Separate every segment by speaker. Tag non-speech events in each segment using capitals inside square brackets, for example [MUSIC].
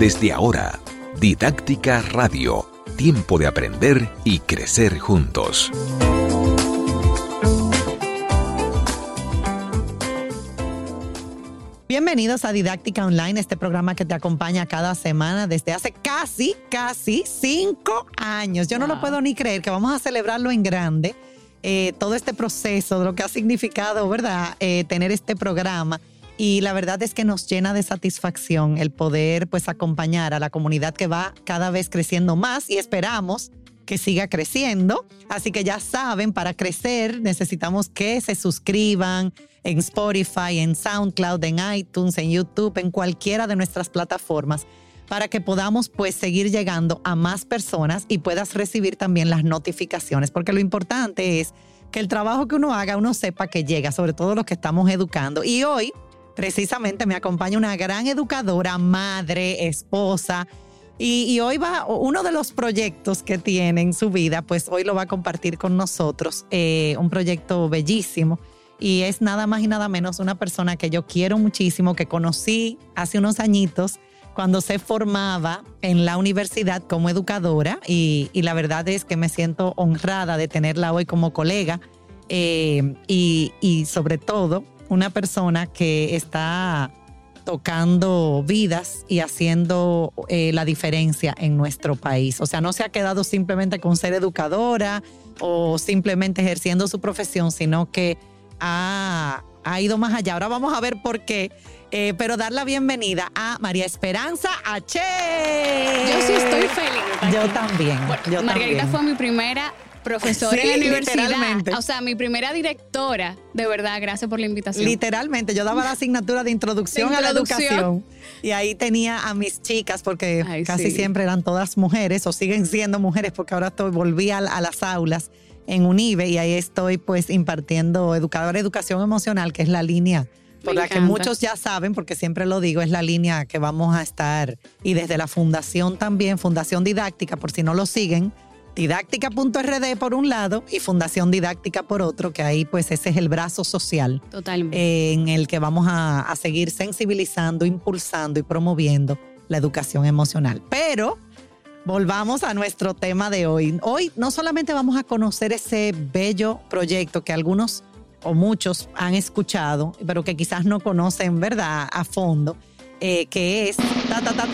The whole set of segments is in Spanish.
Speaker 1: Desde ahora, Didáctica Radio, tiempo de aprender y crecer juntos.
Speaker 2: Bienvenidos a Didáctica Online, este programa que te acompaña cada semana desde hace casi, casi cinco años. Yo no lo puedo ni creer que vamos a celebrarlo en grande. Eh, todo este proceso, de lo que ha significado, ¿verdad? Eh, tener este programa. Y la verdad es que nos llena de satisfacción el poder pues acompañar a la comunidad que va cada vez creciendo más y esperamos que siga creciendo. Así que ya saben, para crecer necesitamos que se suscriban, en Spotify, en SoundCloud, en iTunes, en YouTube, en cualquiera de nuestras plataformas para que podamos pues seguir llegando a más personas y puedas recibir también las notificaciones, porque lo importante es que el trabajo que uno haga, uno sepa que llega, sobre todo los que estamos educando. Y hoy, precisamente, me acompaña una gran educadora, madre, esposa, y, hoy va, uno de los proyectos que tiene en su vida, pues hoy lo va a compartir con nosotros, eh, un proyecto bellísimo y es nada más y nada menos una persona que yo quiero muchísimo, que conocí hace unos añitos cuando se formaba en la universidad como educadora y, la verdad es que me siento honrada de tenerla hoy como colega eh, y, sobre todo una persona que está tocando vidas y haciendo eh, la diferencia en nuestro país. O sea, no se ha quedado simplemente con ser educadora o simplemente ejerciendo su profesión, sino que ha, ido más allá. Ahora vamos a ver por qué. Eh, pero dar la bienvenida a María Esperanza H.
Speaker 3: Yo sí estoy feliz.
Speaker 2: Yo también.
Speaker 3: Margarita fue mi primera profesora en la universidad. O sea, mi primera directora. De verdad, gracias por la invitación.
Speaker 2: Literalmente, yo daba la asignatura de introducción, a la educación. Y ahí tenía a mis chicas, porque casi siempre eran todas mujeres, o siguen siendo mujeres, porque ahora estoy, volví a las aulas en UNIBE y ahí estoy pues impartiendo educadora de educación emocional, que es la línea por la que muchos ya saben, porque siempre lo digo, es la línea que vamos a estar. Y desde la fundación también, Fundación Didáctica, por si no lo siguen, didáctica.rd por un lado y Fundación Didáctica por otro, que ahí pues ese es el brazo social.
Speaker 3: Totalmente.
Speaker 2: en el que vamos a, a seguir sensibilizando, impulsando y promoviendo la educación emocional. Pero Volvamos a nuestro tema de hoy. Hoy no solamente vamos a conocer ese bello proyecto que algunos o muchos han escuchado, pero que quizás no conocen, ¿verdad?, a fondo, eh, que es ta, ta, ta,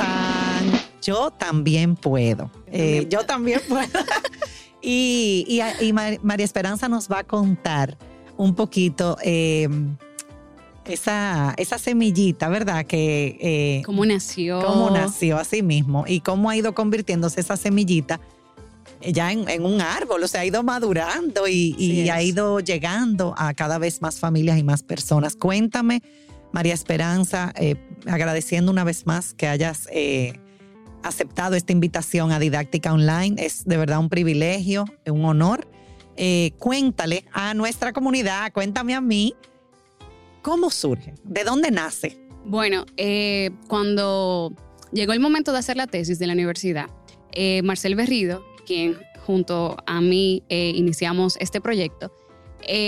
Speaker 2: Yo también puedo. Eh, yo también puedo. [LAUGHS] y, María Esperanza nos va a contar un poquito. Eh, esa, esa semillita, ¿verdad? Que,
Speaker 3: eh, ¿Cómo nació?
Speaker 2: Cómo nació así mismo y cómo ha ido convirtiéndose esa semillita ya en, un árbol, o sea, ha ido madurando y, ha ido llegando a cada vez más familias y más personas. Cuéntame, María Esperanza, eh, agradeciendo una vez más que hayas eh, aceptado esta invitación a Didáctica Online. Es de verdad un privilegio, un honor. cuéntale a nuestra comunidad, cuéntame a mí ¿Cómo surge? ¿De dónde nace?
Speaker 3: Bueno, eh, cuando llegó el momento de hacer la tesis de la universidad, eh, Marcel Berrido, quien junto a mí eh, iniciamos este proyecto,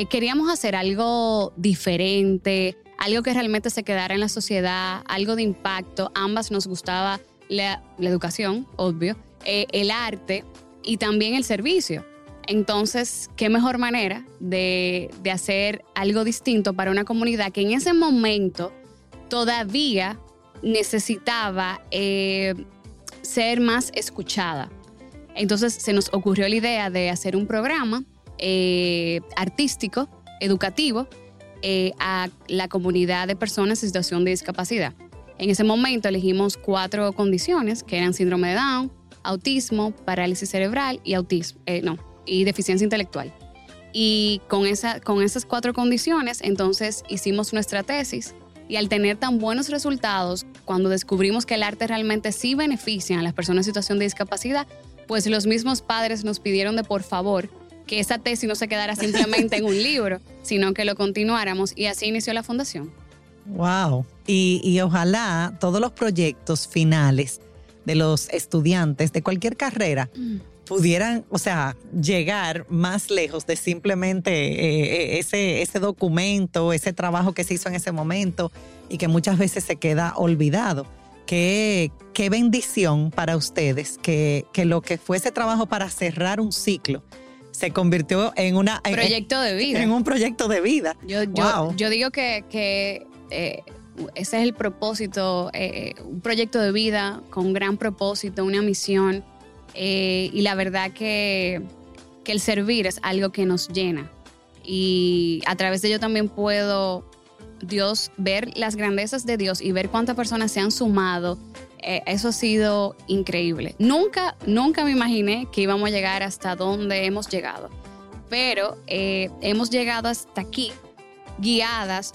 Speaker 3: queríamos hacer algo diferente, algo que realmente se quedara en la sociedad, algo de impacto. Ambas nos gustaba la educación, obvio, el arte y también el servicio. Entonces, qué mejor manera de, hacer algo distinto para una comunidad que en ese momento todavía necesitaba eh, ser más escuchada. Entonces se nos ocurrió la idea de hacer un programa eh, artístico, educativo, eh, a la comunidad de personas en situación de discapacidad. En ese momento elegimos cuatro condiciones, que eran síndrome de Down, autismo, parálisis cerebral y autismo, no, y deficiencia intelectual. Y con, esa, con esas cuatro condiciones, entonces hicimos nuestra tesis y al tener tan buenos resultados, cuando descubrimos que el arte realmente sí beneficia a las personas en situación de discapacidad, pues los mismos padres nos pidieron de por favor que esa tesis no se quedara simplemente en un [LAUGHS] libro, sino que lo continuáramos y así inició la fundación.
Speaker 2: Wow. Y, y ojalá todos los proyectos finales de los estudiantes de cualquier carrera mm pudieran, o sea, llegar más lejos de simplemente eh, eh, ese, ese documento, ese trabajo que se hizo en ese momento y que muchas veces se queda olvidado. qué, qué bendición para ustedes que, que lo que fuese trabajo para cerrar un ciclo se convirtió en una en-
Speaker 3: Proyecto de vida.
Speaker 2: en un proyecto de vida.
Speaker 3: Yo, yo,
Speaker 2: Wow.
Speaker 3: yo digo que, que, eh, ese es el propósito, eh, un proyecto de vida con un gran propósito, una misión. eh, y la verdad que, que el servir es algo que nos llena. Y a través de ello también puedo Dios ver las grandezas de Dios y ver cuántas personas se han sumado. eh, eso ha sido increíble. Nunca, nunca me imaginé que íbamos a llegar hasta donde hemos llegado. Pero eh, hemos llegado hasta aquí guiadas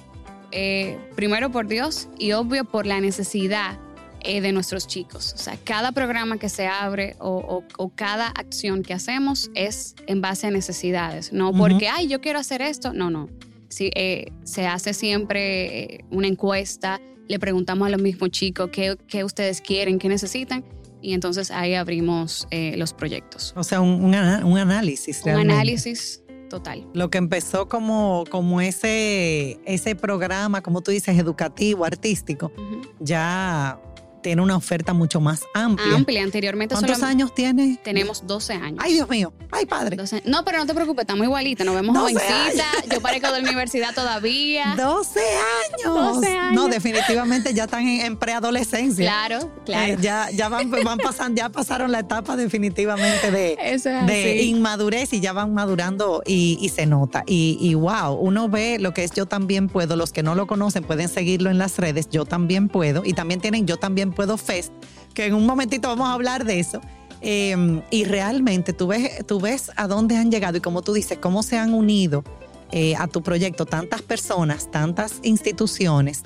Speaker 3: eh, primero por Dios y obvio por la necesidad eh, de nuestros chicos. O sea, cada programa que se abre o, o- o cada acción que hacemos es en base a necesidades, no porque, ay, yo quiero hacer esto. No, no. Sí, eh, se hace siempre una encuesta, le preguntamos a los mismos chicos qué, qué ustedes quieren, qué necesitan, y entonces ahí abrimos eh, los proyectos.
Speaker 2: O sea, un, un análisis.
Speaker 3: Un análisis total.
Speaker 2: Lo que empezó como, como ese, ese programa, como tú dices, educativo, artístico, ya tiene una oferta mucho más amplia.
Speaker 3: Amplia, anteriormente
Speaker 2: ¿Cuántos
Speaker 3: solo
Speaker 2: años tiene?
Speaker 3: tenemos 12 años.
Speaker 2: Ay, Dios mío. Ay, padre.
Speaker 3: 12 No, pero no te preocupes, estamos igualitas, nos vemos
Speaker 2: 12
Speaker 3: jovencita. Yo parezco de la universidad todavía. [LAUGHS]
Speaker 2: 12 años.
Speaker 3: 12 años.
Speaker 2: No, definitivamente ya están en, en preadolescencia.
Speaker 3: Claro, claro.
Speaker 2: Eh, ya ya van, [LAUGHS] van pasando, ya pasaron la etapa definitivamente de,
Speaker 3: es
Speaker 2: de inmadurez y ya van madurando y, y se nota. Y, y wow, uno ve lo que es Yo también puedo. Los que no lo conocen pueden seguirlo en las redes. Yo también puedo. Y también tienen Yo también puedo Fest, que en un momentito vamos a hablar de eso. Eh, y realmente tú ves, tú ves a dónde han llegado y como tú dices, cómo se han unido eh, a tu proyecto tantas personas, tantas instituciones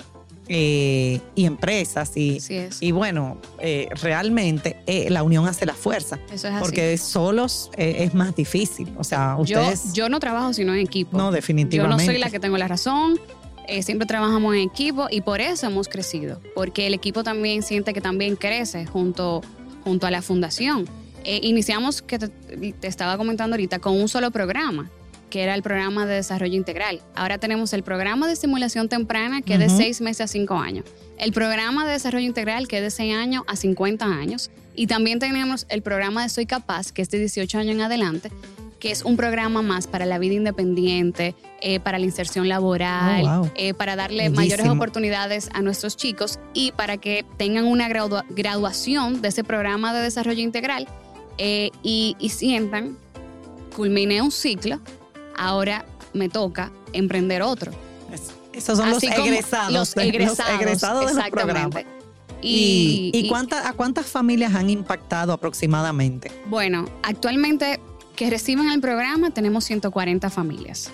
Speaker 2: eh, y empresas. Y, y bueno, eh, realmente eh, la unión hace la fuerza.
Speaker 3: Eso es así.
Speaker 2: Porque solos es más difícil. O sea,
Speaker 3: yo,
Speaker 2: ustedes.
Speaker 3: yo no trabajo sino en equipo.
Speaker 2: no,
Speaker 3: Yo
Speaker 2: definitivamente.
Speaker 3: no soy la que tengo la razón. Eh, siempre trabajamos en equipo y por eso hemos crecido. Porque el equipo también siente que también crece junto, junto a la fundación. Eh, iniciamos, que te, te estaba comentando ahorita, con un solo programa, que era el programa de desarrollo integral. Ahora tenemos el programa de estimulación temprana, que es de. 6 meses a 5 años. El programa de desarrollo integral, que es de 6 años a 50 años. Y también tenemos el programa de Soy Capaz, que es de 18 años en adelante, que es un programa más para la vida independiente, eh, para la inserción laboral,
Speaker 2: Oh, wow.
Speaker 3: eh, para darle
Speaker 2: Bellísimo.
Speaker 3: mayores oportunidades a nuestros chicos y para que tengan una gradua- graduación de ese programa de desarrollo integral eh, y, y sientan, culminé un ciclo, ahora me toca emprender otro.
Speaker 2: Es- Esos son los egresados.
Speaker 3: Los egresados,
Speaker 2: egresados de los programas. ¿Y, y
Speaker 3: y-
Speaker 2: cuánta- a cuántas familias han impactado aproximadamente?
Speaker 3: Bueno, actualmente que reciben el programa tenemos 140 familias.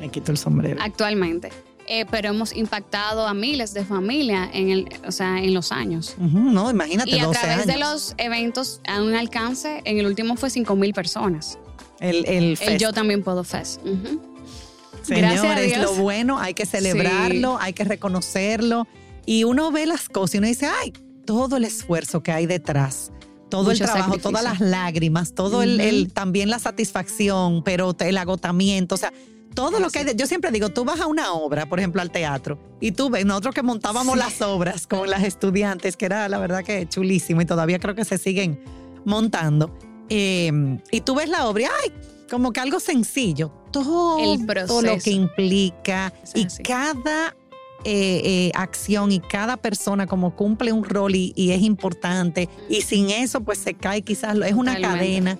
Speaker 2: Me quito el sombrero.
Speaker 3: actualmente. Eh, pero hemos impactado a miles de familias en, el, o sea, en los años.
Speaker 2: Ujú, no, imagínate,
Speaker 3: Y a
Speaker 2: 12
Speaker 3: través
Speaker 2: años.
Speaker 3: de los eventos a un alcance, en el último fue 5 mil personas.
Speaker 2: el, el
Speaker 3: El
Speaker 2: fest.
Speaker 3: Yo También Puedo Fest. Ujú. Gracias a
Speaker 2: Señores,
Speaker 3: Dios.
Speaker 2: lo bueno hay que celebrarlo, hay que reconocerlo. Y uno ve las cosas y uno dice, ay, todo el esfuerzo que hay detrás, todo
Speaker 3: Mucho
Speaker 2: el trabajo,
Speaker 3: sacrificio.
Speaker 2: todas las lágrimas, todo el, también la satisfacción, pero el agotamiento, o sea, todo lo que hay. de- yo siempre digo, tú vas a una obra, por ejemplo, al teatro, y tú ves, nosotros que montábamos
Speaker 3: Sí.
Speaker 2: las obras con las estudiantes, que era la verdad que chulísimo y todavía creo que se siguen montando. eh, y tú ves la obra y, ay, como que algo sencillo. Todo
Speaker 3: El
Speaker 2: lo que implica y
Speaker 3: así.
Speaker 2: cada eh, eh, acción y cada persona como cumple un rol y, y es importante y sin eso pues se cae quizás, es una
Speaker 3: Totalmente.
Speaker 2: cadena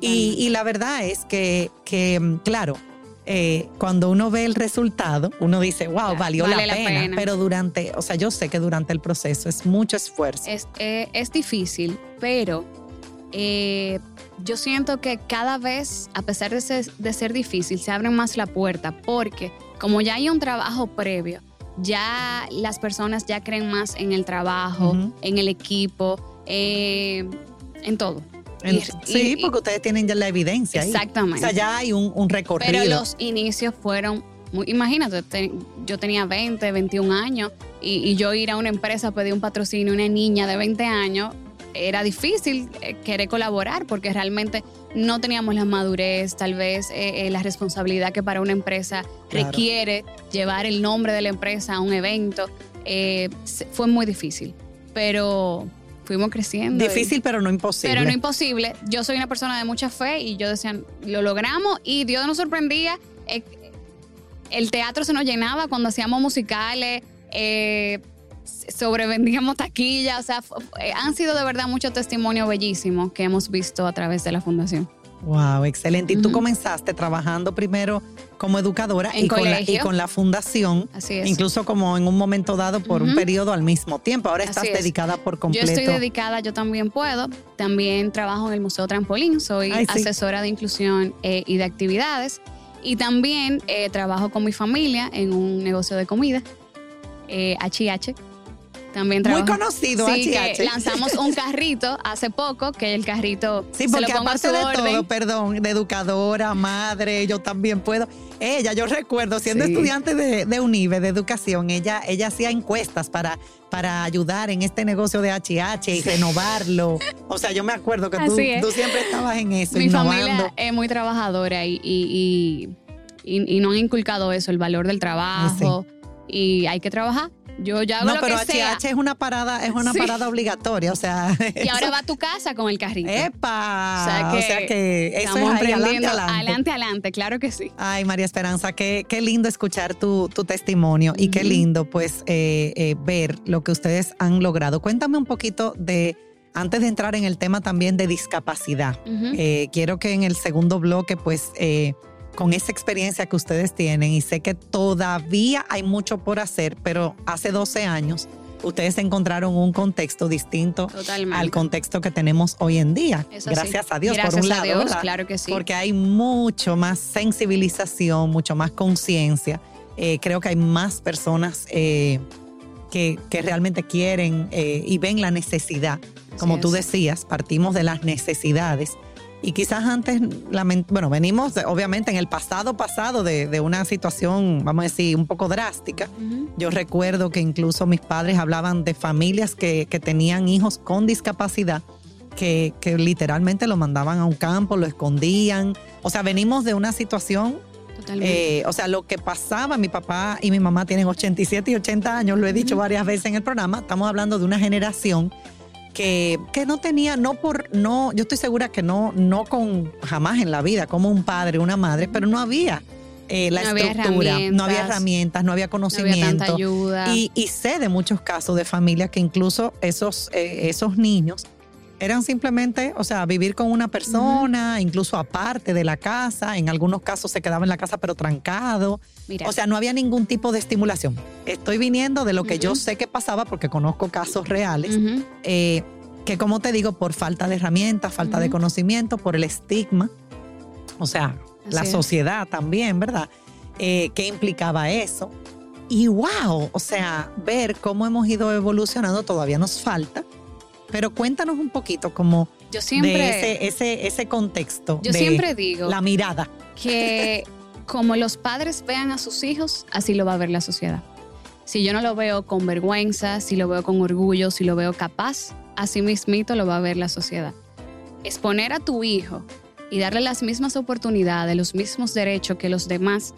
Speaker 2: y, y la verdad es que, que, mm, claro, eh, cuando uno ve el resultado, uno dice, wow, valió
Speaker 3: vale
Speaker 2: la,
Speaker 3: la
Speaker 2: pena.
Speaker 3: pena.
Speaker 2: Pero durante, o sea, yo sé que durante el proceso es mucho esfuerzo.
Speaker 3: Es, eh, es difícil, pero eh, yo siento que cada vez, a pesar de ser, de ser difícil, se abre más la puerta porque como ya hay un trabajo previo, ya las personas ya creen más en el trabajo, en el equipo, eh, en todo. Y-
Speaker 2: sí,
Speaker 3: y-
Speaker 2: porque ustedes tienen ya la evidencia. ahí.
Speaker 3: Exactamente.
Speaker 2: O sea, ya hay un, un recorrido.
Speaker 3: Pero los inicios fueron, muy, imagínate, te- yo tenía 20, 21 años y, y yo ir a una empresa a pedir un patrocinio a una niña de 20 años, era difícil eh, querer colaborar porque realmente no teníamos la madurez, tal vez eh, eh, la responsabilidad que para una empresa
Speaker 2: Claro.
Speaker 3: requiere llevar el nombre de la empresa a un evento. eh, fue muy difícil. pero fuimos creciendo.
Speaker 2: Difícil, pero no imposible.
Speaker 3: Pero no imposible. Yo soy una persona de mucha fe y yo decía, lo logramos y Dios nos sorprendía. Eh, el teatro se nos llenaba cuando hacíamos musicales, eh, sobrevendíamos taquillas, o sea, eh, han sido de verdad muchos testimonios bellísimos que hemos visto a través de la fundación.
Speaker 2: Wow, excelente. Y tú comenzaste trabajando primero como educadora y con, la, y con, la, fundación,
Speaker 3: Así es.
Speaker 2: incluso como en un momento dado por un periodo al mismo tiempo. Ahora estás dedicada por completo.
Speaker 3: Yo estoy dedicada, yo también puedo. También trabajo en el Museo Trampolín, soy asesora de inclusión eh, y de actividades. Y también eh, trabajo con mi familia en un negocio de comida, eh, HH también
Speaker 2: Muy conocido,
Speaker 3: sí, lanzamos un carrito hace poco, que el carrito.
Speaker 2: Sí, porque aparte de todo, perdón, de educadora, madre, yo también puedo. Ella, yo recuerdo, siendo estudiante de, de, UNIBE, de educación, ella, ella hacía encuestas para, para ayudar en este negocio de HH y renovarlo. O sea, yo me acuerdo que tú, tú, siempre estabas en eso.
Speaker 3: Mi familia es muy trabajadora y, y, y, y, no han inculcado eso, el valor del trabajo. Y hay que trabajar yo ya hago
Speaker 2: no,
Speaker 3: lo
Speaker 2: pero
Speaker 3: que
Speaker 2: HH es una parada, es una parada obligatoria, o sea.
Speaker 3: Y ahora va a tu casa con el carrito.
Speaker 2: ¡Epa! O sea que, eso
Speaker 3: estamos
Speaker 2: es
Speaker 3: adelante, adelante, adelante. claro que sí.
Speaker 2: Ay, María Esperanza, qué, qué lindo escuchar tu, tu testimonio y qué lindo, pues, eh, eh, ver lo que ustedes han logrado. Cuéntame un poquito de. Antes de entrar en el tema también de discapacidad, eh, quiero que en el segundo bloque, pues, con esa experiencia que ustedes tienen y sé que todavía hay mucho por hacer, pero hace 12 años ustedes encontraron un contexto distinto al contexto que tenemos hoy en día. Gracias a Dios, por un lado.
Speaker 3: Dios, claro que sí.
Speaker 2: Porque hay mucho más sensibilización, mucho más conciencia. Eh, creo que hay más personas eh, que, que, realmente quieren eh, y ven la necesidad. Como tú decías, partimos de las necesidades y quizás antes, bueno, venimos obviamente en el pasado pasado de, una situación, vamos a decir, un poco drástica. Yo recuerdo que incluso mis padres hablaban de familias que, tenían hijos con discapacidad, que, literalmente lo mandaban a un campo, lo escondían. O sea, venimos de una situación eh, o sea, lo que pasaba, mi papá y mi mamá tienen 87 y 80 años, lo he dicho varias veces en el programa, estamos hablando de una generación que, no tenía, no por, no, yo estoy segura que no, no con jamás en la vida, como un padre, una madre, pero no había eh, la estructura, no había herramientas, no había conocimiento. Y, y, sé de muchos casos de familias que incluso esos, eh, esos niños eran simplemente, o sea, vivir con una persona, incluso aparte de la casa, en algunos casos se quedaba en la casa pero trancado. O sea, no había ningún tipo de estimulación. Estoy viniendo de lo que yo sé que pasaba porque conozco casos reales, eh, que como te digo, por falta de herramientas, falta de conocimiento, por el estigma, o sea, la sociedad también, ¿verdad? Eh, ¿Qué implicaba eso? Y wow, o sea, ver cómo hemos ido evolucionando todavía nos falta pero cuéntanos un poquito como
Speaker 3: yo siempre,
Speaker 2: de ese, ese, contexto.
Speaker 3: Yo siempre digo.
Speaker 2: La mirada.
Speaker 3: Que como los padres vean a sus hijos, así lo va a ver la sociedad. Si yo no lo veo con vergüenza, si lo veo con orgullo, si lo veo capaz, así mismito lo va a ver la sociedad. Exponer a tu hijo y darle las mismas oportunidades, los mismos derechos que los demás,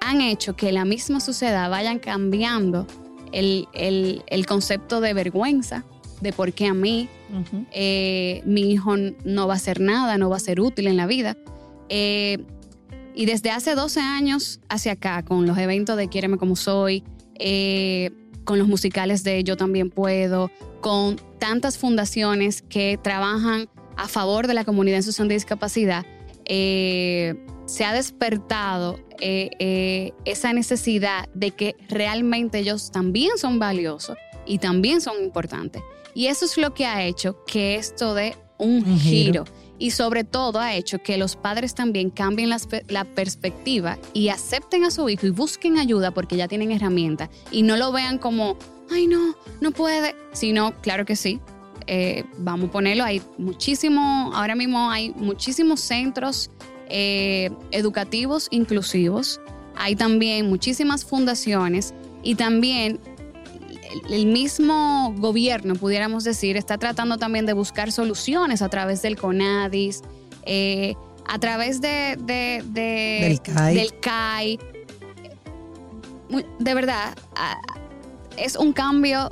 Speaker 3: han hecho que la misma sociedad vayan cambiando el, el, el concepto de vergüenza de por qué a mí eh, mi hijo no va a hacer nada, no va a ser útil en la vida. Eh, y desde hace 12 años hacia acá, con los eventos de Quiéreme como soy, eh, con los musicales de Yo también puedo, con tantas fundaciones que trabajan a favor de la comunidad en situación de discapacidad, se ha despertado esa necesidad de que realmente ellos también son valiosos y también son importantes. Y eso es lo que ha hecho que esto dé un, giro. Y sobre todo ha hecho que los padres también cambien la, perspectiva y acepten a su hijo y busquen ayuda porque ya tienen herramientas y no lo vean como, ay no, no puede, sino, claro que sí, eh, vamos a ponerlo, hay muchísimo, ahora mismo hay muchísimos centros eh, educativos inclusivos, hay también muchísimas fundaciones y también el mismo gobierno, pudiéramos decir, está tratando también de buscar soluciones a través del CONADIS, eh, a través de,
Speaker 2: del,
Speaker 3: CAI. De verdad, es un cambio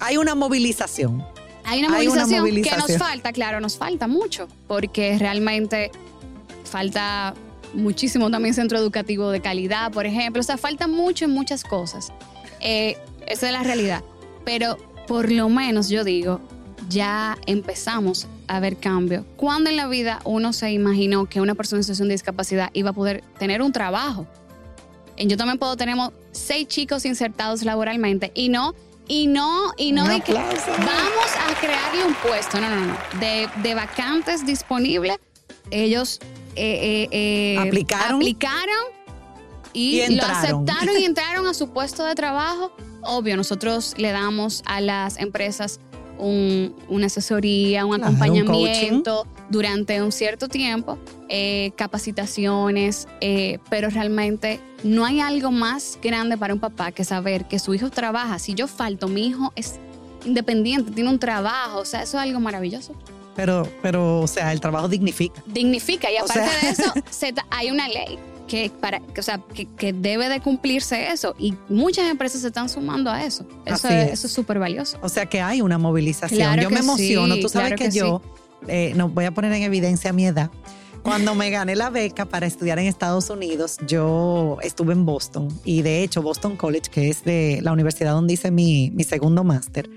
Speaker 2: Hay una movilización.
Speaker 3: Hay una movilización, que nos falta, claro, nos falta mucho, porque realmente falta muchísimo también centro educativo de calidad, por ejemplo. O sea, falta mucho en muchas cosas. Eh, esa es la realidad. Pero por lo menos yo digo, ya empezamos a ver cambio. ¿Cuándo en la vida uno se imaginó que una persona en situación de discapacidad iba a poder tener un trabajo? En Yo también puedo tenemos seis chicos insertados laboralmente y no y no, y no de que vamos a crearle un puesto, no, no, no, de, de vacantes disponibles, ellos eh, eh, eh,
Speaker 2: aplicaron,
Speaker 3: aplicaron y, lo aceptaron y entraron a su puesto de trabajo. Obvio, nosotros le damos a las empresas una asesoría, un acompañamiento durante un cierto tiempo, eh, capacitaciones, eh, pero realmente no hay algo más grande para un papá que saber que su hijo trabaja. Si yo falto, mi hijo es independiente, tiene un trabajo, o sea, eso es algo maravilloso.
Speaker 2: Pero, pero, o sea, el trabajo dignifica.
Speaker 3: Dignifica, y aparte de eso, [LAUGHS] hay una ley que, para, o sea, que, debe de cumplirse eso y muchas empresas se están sumando a eso. Eso, es, súper valioso.
Speaker 2: O sea que hay una movilización. yo me emociono. Tú sabes que, yo, eh, no voy a poner en evidencia mi edad. Cuando me gané la beca para estudiar en Estados Unidos, yo estuve en Boston y de hecho Boston College, que es de la universidad donde hice mi, mi segundo máster,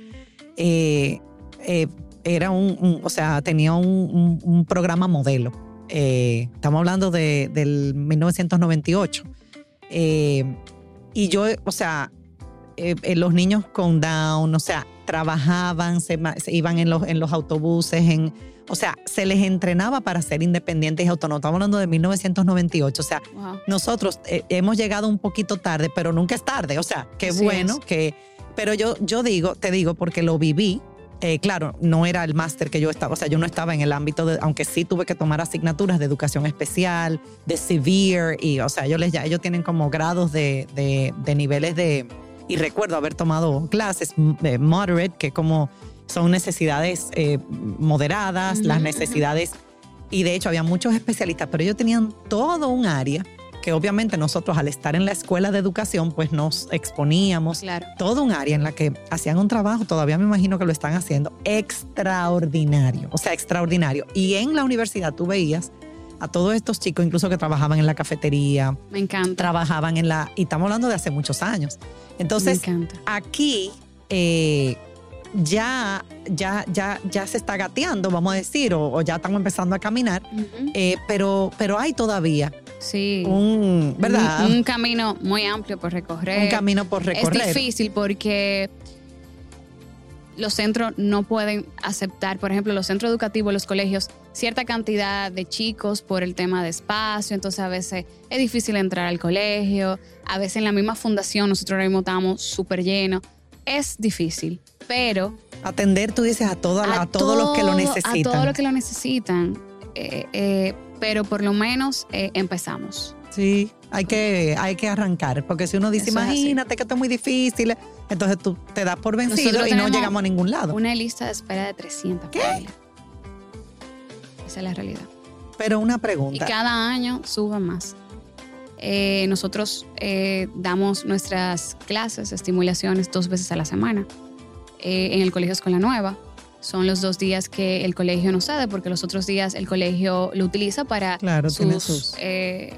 Speaker 2: eh, eh, era un, o sea, tenía un programa modelo eh, estamos hablando de, del 1998. Eh, y yo, o sea, eh, los niños con Down, o sea, trabajaban, se, iban en los, en los autobuses, en, o sea, se les entrenaba para ser independientes y autónomos. Estamos hablando de 1998. O sea, nosotros hemos llegado un poquito tarde, pero nunca es tarde. O sea, qué bueno que. Pero yo, yo digo, te digo, porque lo viví, eh, claro, no era el máster que yo estaba, o sea, yo no estaba en el ámbito de, aunque sí tuve que tomar asignaturas de educación especial, de severe, y, o sea, ellos, les, ya, ellos tienen como grados de, de, niveles de, y recuerdo haber tomado clases de moderate, que como son necesidades eh, moderadas, las necesidades, y de hecho había muchos especialistas, pero ellos tenían todo un área que obviamente nosotros al estar en la escuela de educación, pues nos exponíamos todo un área en la que hacían un trabajo, todavía me imagino que lo están haciendo, extraordinario, o sea, extraordinario. Y en la universidad tú veías a todos estos chicos, incluso que trabajaban en la cafetería.
Speaker 3: Me encanta.
Speaker 2: Trabajaban en la, y estamos hablando de hace muchos años. Entonces, aquí eh, ya, ya, ya, ya se está gateando, vamos a decir, o, ya estamos empezando a caminar, eh, pero, pero hay todavía
Speaker 3: Sí.
Speaker 2: Un, ¿verdad?
Speaker 3: Un, camino muy amplio por recorrer.
Speaker 2: Un camino por recorrer.
Speaker 3: Es difícil porque los centros no pueden aceptar, por ejemplo, los centros educativos, los colegios, cierta cantidad de chicos por el tema de espacio, entonces a veces es difícil entrar al colegio, a veces en la misma fundación nosotros ahora mismo estamos súper llenos, es difícil, pero...
Speaker 2: Atender, tú dices, a, todo, a, todos los que lo necesitan.
Speaker 3: A todos los que lo necesitan. Eh, eh, pero por lo menos eh, empezamos.
Speaker 2: Sí, hay que, hay que arrancar, porque si uno dice, imagínate que esto es muy difícil, entonces tú te das por vencido y no llegamos a ningún lado.
Speaker 3: Una lista de espera de 300.
Speaker 2: ¿Qué?
Speaker 3: Esa es la realidad.
Speaker 2: Pero una pregunta.
Speaker 3: Y cada año suba más. Eh, nosotros eh, damos nuestras clases, estimulaciones dos veces a la semana en el Colegio Escuela Nueva son los dos días que el colegio no cede, porque los otros días el colegio lo utiliza para
Speaker 2: claro,
Speaker 3: sus...
Speaker 2: Eh,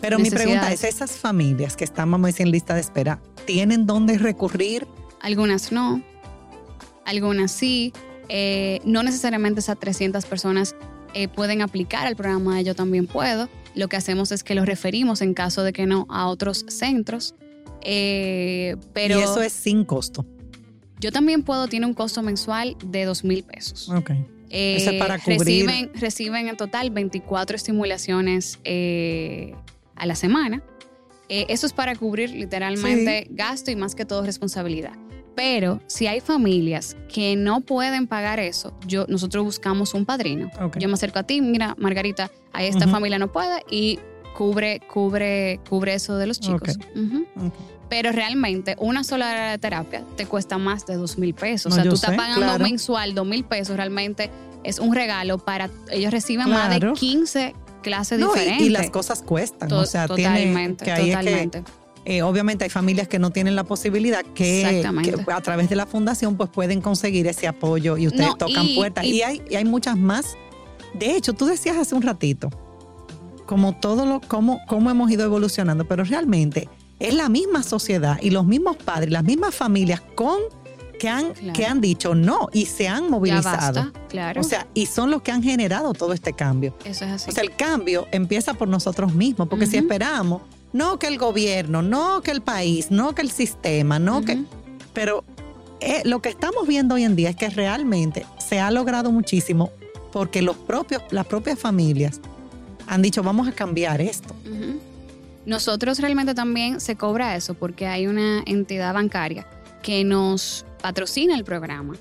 Speaker 2: Pero mi pregunta es, esas familias que están, vamos a decir, en lista de espera, ¿tienen dónde recurrir?
Speaker 3: Algunas no, algunas sí. Eh, no necesariamente esas 300 personas eh, pueden aplicar al programa de Yo también puedo. Lo que hacemos es que los referimos en caso de que no a otros centros. pero,
Speaker 2: y eso es sin costo.
Speaker 3: Yo también puedo, tiene un costo mensual de dos mil pesos.
Speaker 2: Ok.
Speaker 3: Eh, para cubrir. Reciben, en total 24 estimulaciones eh, a la semana. Eh, eso es para cubrir literalmente gasto y más que todo responsabilidad. Pero si hay familias que no pueden pagar eso, yo, nosotros buscamos un padrino. Yo me acerco a ti, mira, Margarita, a esta familia no puede y cubre, cubre, cubre eso de los chicos. Pero realmente una sola hora de terapia te cuesta más de dos mil pesos. o sea, tú estás pagando mensual dos mil pesos, realmente es un regalo para ellos reciben más de 15 clases diferentes.
Speaker 2: Y, las cosas cuestan. o sea, totalmente, que totalmente. Eh, obviamente hay familias que no tienen la posibilidad que, a través de la fundación pues pueden conseguir ese apoyo y ustedes
Speaker 3: No,
Speaker 2: tocan
Speaker 3: y-
Speaker 2: puertas. Y,
Speaker 3: y-
Speaker 2: hay, y hay muchas más. De hecho, tú decías hace un ratito, como todo lo, cómo, cómo hemos ido evolucionando, pero realmente es la misma sociedad y los mismos padres, las mismas familias con que han,
Speaker 3: Claro.
Speaker 2: que han dicho no y se han movilizado.
Speaker 3: basta, claro.
Speaker 2: O sea, y son los que han generado todo este cambio.
Speaker 3: eso es así.
Speaker 2: O sea, el cambio empieza por nosotros mismos, porque si esperamos, no que el gobierno, no que el país, no que el sistema, no que... Pero eh, lo que estamos viendo hoy en día es que realmente se ha logrado muchísimo porque los propios, las propias familias han dicho, vamos a cambiar esto.
Speaker 3: Ujú. Nosotros realmente también se cobra eso porque hay una entidad bancaria que nos patrocina el programa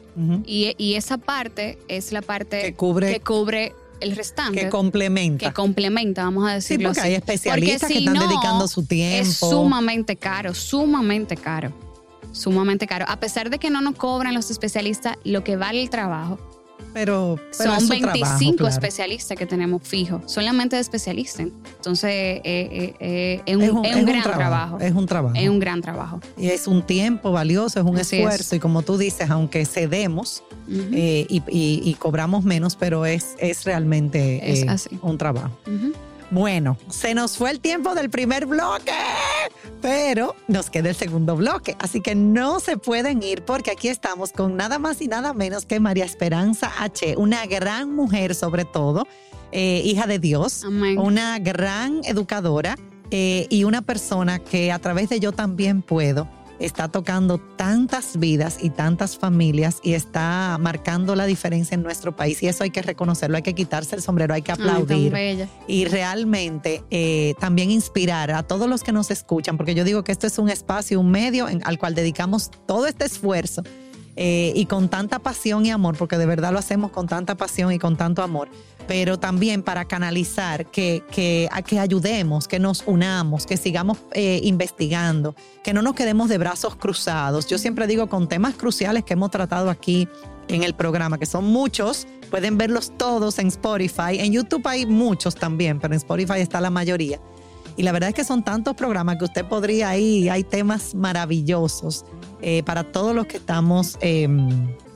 Speaker 3: y, y esa parte es la parte
Speaker 2: Que cubre,
Speaker 3: que cubre el restante,
Speaker 2: que complementa.
Speaker 3: que complementa, vamos a
Speaker 2: sí,
Speaker 3: decirlo
Speaker 2: porque
Speaker 3: así.
Speaker 2: hay especialistas
Speaker 3: Porque
Speaker 2: que están
Speaker 3: no,
Speaker 2: dedicando su tiempo.
Speaker 3: Es sumamente caro, sumamente caro. Sumamente caro. A pesar de que no nos cobran los especialistas lo que vale el trabajo,
Speaker 2: pero, pero es
Speaker 3: son
Speaker 2: su
Speaker 3: 25
Speaker 2: trabajo, claro.
Speaker 3: especialistas que tenemos fijos, solamente de especialistas. Entonces, eh, eh, eh, es un,
Speaker 2: Es un,
Speaker 3: es un
Speaker 2: es un
Speaker 3: gran trabajo.
Speaker 2: Es un trabajo.
Speaker 3: Es un gran trabajo.
Speaker 2: Y es un tiempo valioso, es un
Speaker 3: Así
Speaker 2: esfuerzo. Y como tú dices, aunque cedemos y, y- y cobramos menos, pero es, es realmente
Speaker 3: Es así.
Speaker 2: un trabajo. Bueno, se nos fue el tiempo del primer bloque, pero nos queda el segundo bloque. Así que no se pueden ir porque aquí estamos con nada más y nada menos que María Esperanza H., una gran mujer sobre todo, eh, hija de Dios
Speaker 3: Amén.
Speaker 2: una gran educadora eh, y una persona que a través de Yo también puedo está tocando tantas vidas y tantas familias y está marcando la diferencia en nuestro país y eso hay que reconocerlo, hay que quitarse el sombrero, hay que aplaudir. y realmente eh, también inspirar a todos los que nos escuchan, porque yo digo que esto es un espacio, un medio en- al cual dedicamos todo este esfuerzo eh, y con tanta pasión y amor, porque de verdad lo hacemos con tanta pasión y con tanto amor, pero también para canalizar, que, que, a que ayudemos, que nos unamos, que sigamos eh, investigando, que no nos quedemos de brazos cruzados. Yo siempre digo con temas cruciales que hemos tratado aquí en el programa, que son muchos, pueden verlos todos en Spotify. En YouTube hay muchos también, pero en Spotify está la mayoría. Y la verdad es que son tantos programas que usted podría ir, hay temas maravillosos eh, para todos los que estamos eh,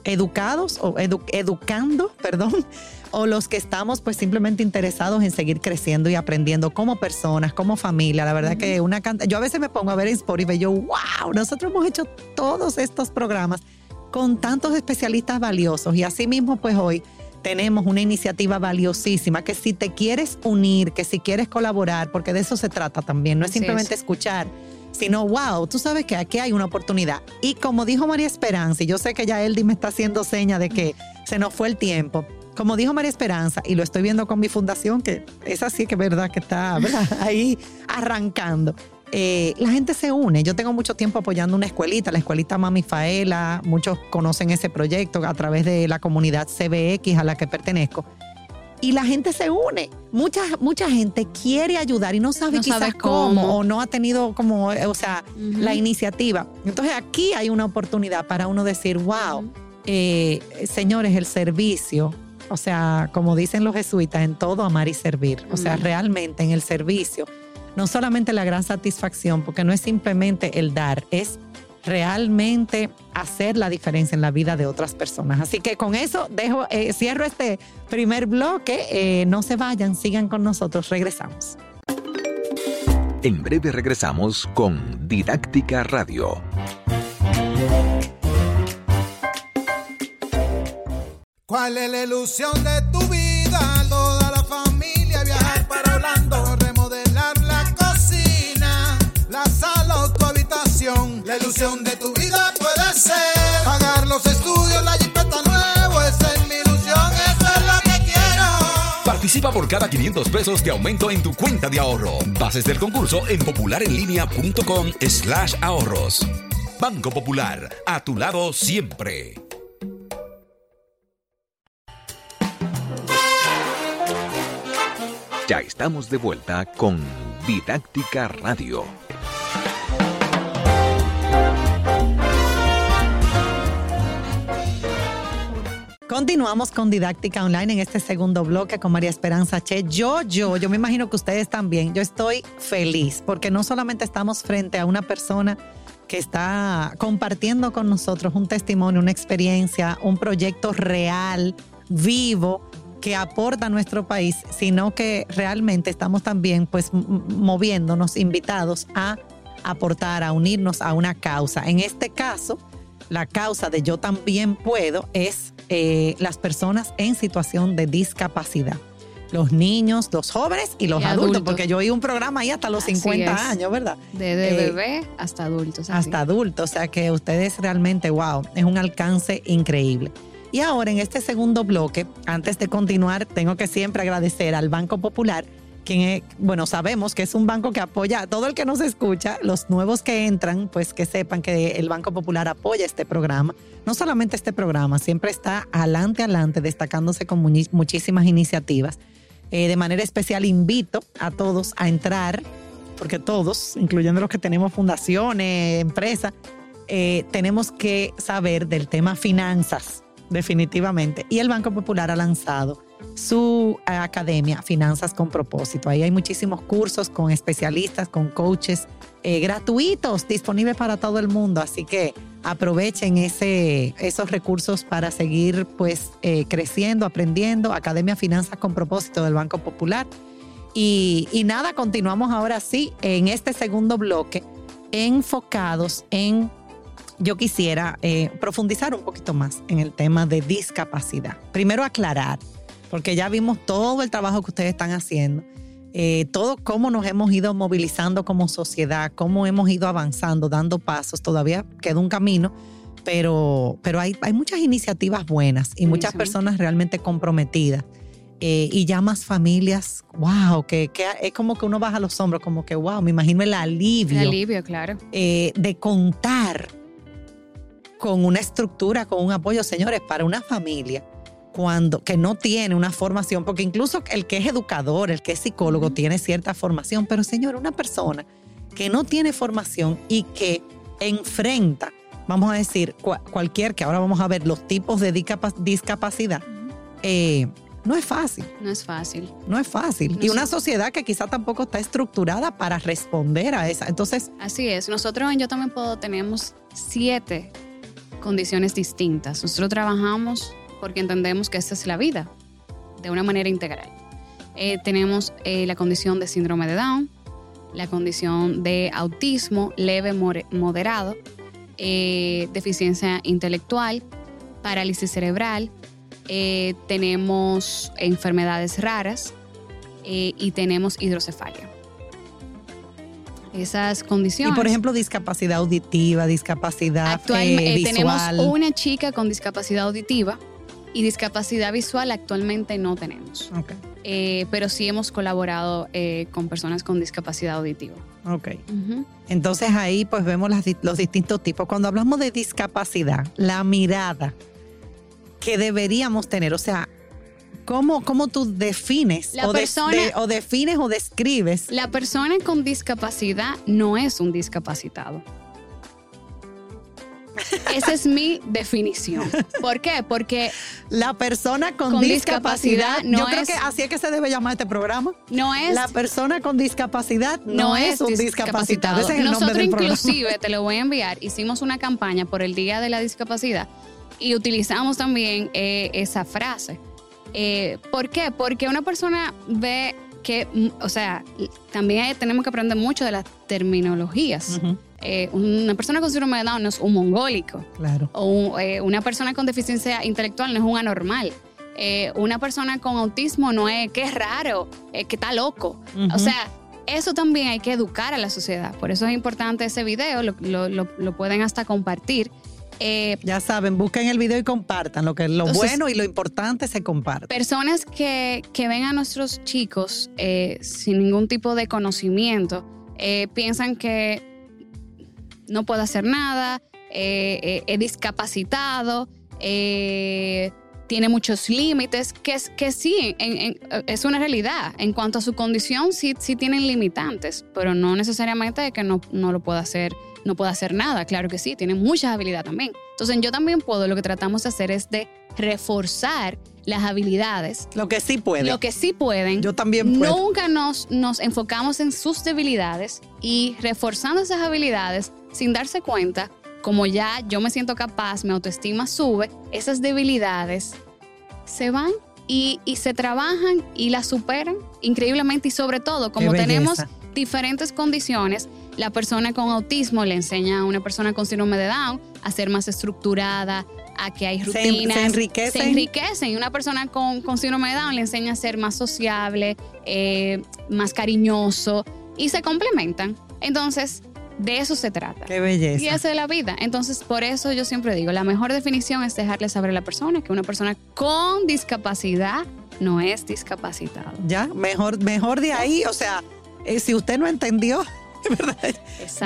Speaker 2: educados o edu- educando, [LAUGHS] perdón, o los que estamos pues simplemente interesados en seguir creciendo y aprendiendo como personas, como familia. La verdad que una canta, yo a veces me pongo a ver en Spotify y yo, wow, nosotros hemos hecho todos estos programas con tantos especialistas valiosos y así mismo pues hoy tenemos una iniciativa valiosísima que si te quieres unir, que si quieres colaborar, porque de eso se trata también, no es
Speaker 3: Así
Speaker 2: simplemente
Speaker 3: es.
Speaker 2: escuchar, sino wow, tú sabes que aquí hay una oportunidad. Y como dijo María Esperanza, y yo sé que ya Eldi me está haciendo seña de que se nos fue el tiempo. Como dijo María Esperanza, y lo estoy viendo con mi fundación, que es así que es verdad que está ¿verdad? [LAUGHS] ahí arrancando. Eh, la gente se une. Yo tengo mucho tiempo apoyando una escuelita, la escuelita Mami Faela. Muchos conocen ese proyecto a través de la comunidad CBX a la que pertenezco. Y la gente se une. Mucha, mucha gente quiere ayudar y no sabe
Speaker 3: No
Speaker 2: quizás
Speaker 3: sabe
Speaker 2: cómo.
Speaker 3: cómo.
Speaker 2: o no ha tenido como, eh, o sea, la iniciativa. Entonces aquí hay una oportunidad para uno decir, wow, eh, señores, el servicio, o sea, como dicen los jesuitas, en todo amar y servir. O sea, realmente en el servicio, no solamente la gran satisfacción, porque no es simplemente el dar, es realmente hacer la diferencia en la vida de otras personas. Así que con eso dejo, eh, cierro este primer bloque. Eh, no se vayan, sigan con nosotros, regresamos.
Speaker 1: En breve regresamos con Didáctica Radio.
Speaker 4: ¿Cuál es la ilusión de tu ilusión de tu vida puede ser pagar los estudios, la jipeta nuevo, esa es mi ilusión, eso es lo que quiero.
Speaker 5: Participa por cada 500 pesos de aumento en tu cuenta de ahorro. Bases del concurso en popularenlinea.com slash ahorros. Banco Popular, a tu lado siempre.
Speaker 1: Ya estamos de vuelta con Didáctica Radio.
Speaker 2: Continuamos con didáctica online en este segundo bloque con María Esperanza Che. Yo, yo, yo me imagino que ustedes también. Yo estoy feliz porque no solamente estamos frente a una persona que está compartiendo con nosotros un testimonio, una experiencia, un proyecto real, vivo, que aporta a nuestro país, sino que realmente estamos también pues moviéndonos, invitados a aportar, a unirnos a una causa. En este caso, la causa de yo también puedo es eh, las personas en situación de discapacidad. Los niños, los jóvenes y los adultos, porque yo oí un programa ahí hasta los 50 años, ¿verdad?
Speaker 3: Desde eh, bebé hasta adultos.
Speaker 2: Hasta adultos, o sea que ustedes realmente, wow, es un alcance increíble. Y ahora en este segundo bloque, antes de continuar, tengo que siempre agradecer al Banco Popular bueno, sabemos que es un banco que apoya a todo el que nos escucha, los nuevos que entran, pues que sepan que el Banco Popular apoya este programa. No solamente este programa, siempre está adelante, adelante, destacándose con muchísimas iniciativas. Eh, de manera especial invito a todos a entrar, porque todos, incluyendo los que tenemos fundaciones, empresas, eh, tenemos que saber del tema finanzas, definitivamente. Y el Banco Popular ha lanzado su eh, academia Finanzas con propósito. Ahí hay muchísimos cursos con especialistas, con coaches eh, gratuitos disponibles para todo el mundo. Así que aprovechen ese, esos recursos para seguir pues eh, creciendo, aprendiendo. Academia Finanzas con propósito del Banco Popular. Y, y nada, continuamos ahora sí en este segundo bloque enfocados en yo quisiera profundizar un poquito más en el tema de discapacidad. Primero aclarar porque ya vimos todo el trabajo que ustedes están haciendo, eh, todo cómo nos hemos ido movilizando como sociedad, cómo hemos ido avanzando, dando pasos. Todavía queda un camino, pero, pero hay, hay muchas iniciativas buenas y muchas personas realmente comprometidas. Eh, y ya más familias, wow, que, que, es como que uno baja los hombros, como que wow, me imagino el alivio.
Speaker 3: El alivio, claro.
Speaker 2: Eh, de contar con una estructura, con un apoyo, señores, para una familia cuando que no tiene una formación, porque incluso el que es educador, el que es psicólogo tiene cierta formación, pero señor, una persona que no tiene formación y que enfrenta, vamos a decir, cualquier, que ahora vamos a ver los tipos de discapacidad, eh, no es fácil.
Speaker 3: No es fácil.
Speaker 2: No es fácil. y una sociedad que quizá tampoco está estructurada para responder a esa. Entonces.
Speaker 3: Así es. Nosotros en Yo también puedo tenemos siete condiciones distintas. Nosotros trabajamos porque entendemos que esta es la vida de una manera integral. Eh, tenemos eh, la condición de síndrome de Down, la condición de autismo leve moderado, eh, deficiencia intelectual, parálisis cerebral, tenemos enfermedades raras y tenemos hidrocefalia. Esas condiciones.
Speaker 2: Y por ejemplo, discapacidad auditiva, discapacidad
Speaker 3: Actualmente tenemos una chica con discapacidad auditiva y discapacidad visual actualmente no tenemos. Eh, pero sí hemos colaborado eh, con personas con discapacidad auditiva.
Speaker 2: Ok. Entonces ahí pues vemos los distintos tipos. Cuando hablamos de discapacidad, la mirada que deberíamos tener, o sea, ¿cómo, cómo tú defines o, o defines o describes?
Speaker 3: La persona con discapacidad no es un discapacitado. Esa es mi definición. ¿Por qué? Porque
Speaker 2: la persona con, discapacidad, no yo creo que así es que se debe llamar este programa.
Speaker 3: No es.
Speaker 2: La persona con discapacidad no, es, un discapacitado.
Speaker 3: Nosotros inclusive te lo voy a enviar. Hicimos una campaña por el Día de la Discapacidad y utilizamos también eh, esa frase. Eh, ¿Por qué? Porque una persona ve que, o sea, también tenemos que aprender mucho de las terminologías. Eh, una persona con síndrome de Down no es un mongólico.
Speaker 2: Claro.
Speaker 3: O eh, una persona con deficiencia intelectual no es un anormal. Eh, una persona con autismo no es que es raro, que está loco. O sea, eso también hay que educar a la sociedad. Por eso es importante ese video, lo, pueden hasta compartir.
Speaker 2: ya saben, busquen el video y compartan. Lo que lo bueno y lo importante se comparte.
Speaker 3: Personas que, que ven a nuestros chicos sin ningún tipo de conocimiento piensan que no puedo hacer nada, eh, eh, es discapacitado, eh, tiene muchos límites, que, que sí, es una realidad. En cuanto a su condición, sí, sí tienen limitantes, pero no necesariamente que no, no lo pueda hacer no puede hacer nada, claro que sí, tiene muchas habilidades también. Entonces yo también puedo, lo que tratamos de hacer es de reforzar las habilidades.
Speaker 2: Lo que sí puede.
Speaker 3: Lo que sí pueden.
Speaker 2: Yo también puedo.
Speaker 3: Nunca nos, nos enfocamos en sus debilidades y reforzando esas habilidades sin darse cuenta, como ya yo me siento capaz, mi autoestima sube, esas debilidades se van y, y se trabajan y las superan increíblemente y sobre todo, como tenemos diferentes condiciones, la persona con autismo le enseña a una persona con síndrome de Down a ser más estructurada, a que hay
Speaker 2: Se-
Speaker 3: rutinas.
Speaker 2: se enriquecen.
Speaker 3: Se enriquecen. Y una persona con, con síndrome de Down le enseña a ser más sociable, eh, más cariñoso y se complementan. Entonces, de eso se trata.
Speaker 2: Qué
Speaker 3: Y
Speaker 2: belleza.
Speaker 3: esa es la vida. Entonces, por eso yo siempre digo, la mejor definición es dejarle saber a la persona que una persona con discapacidad no es discapacitado.
Speaker 2: Ya, mejor, mejor de ahí, o sea, eh, si usted no entendió, [LAUGHS] ¿verdad?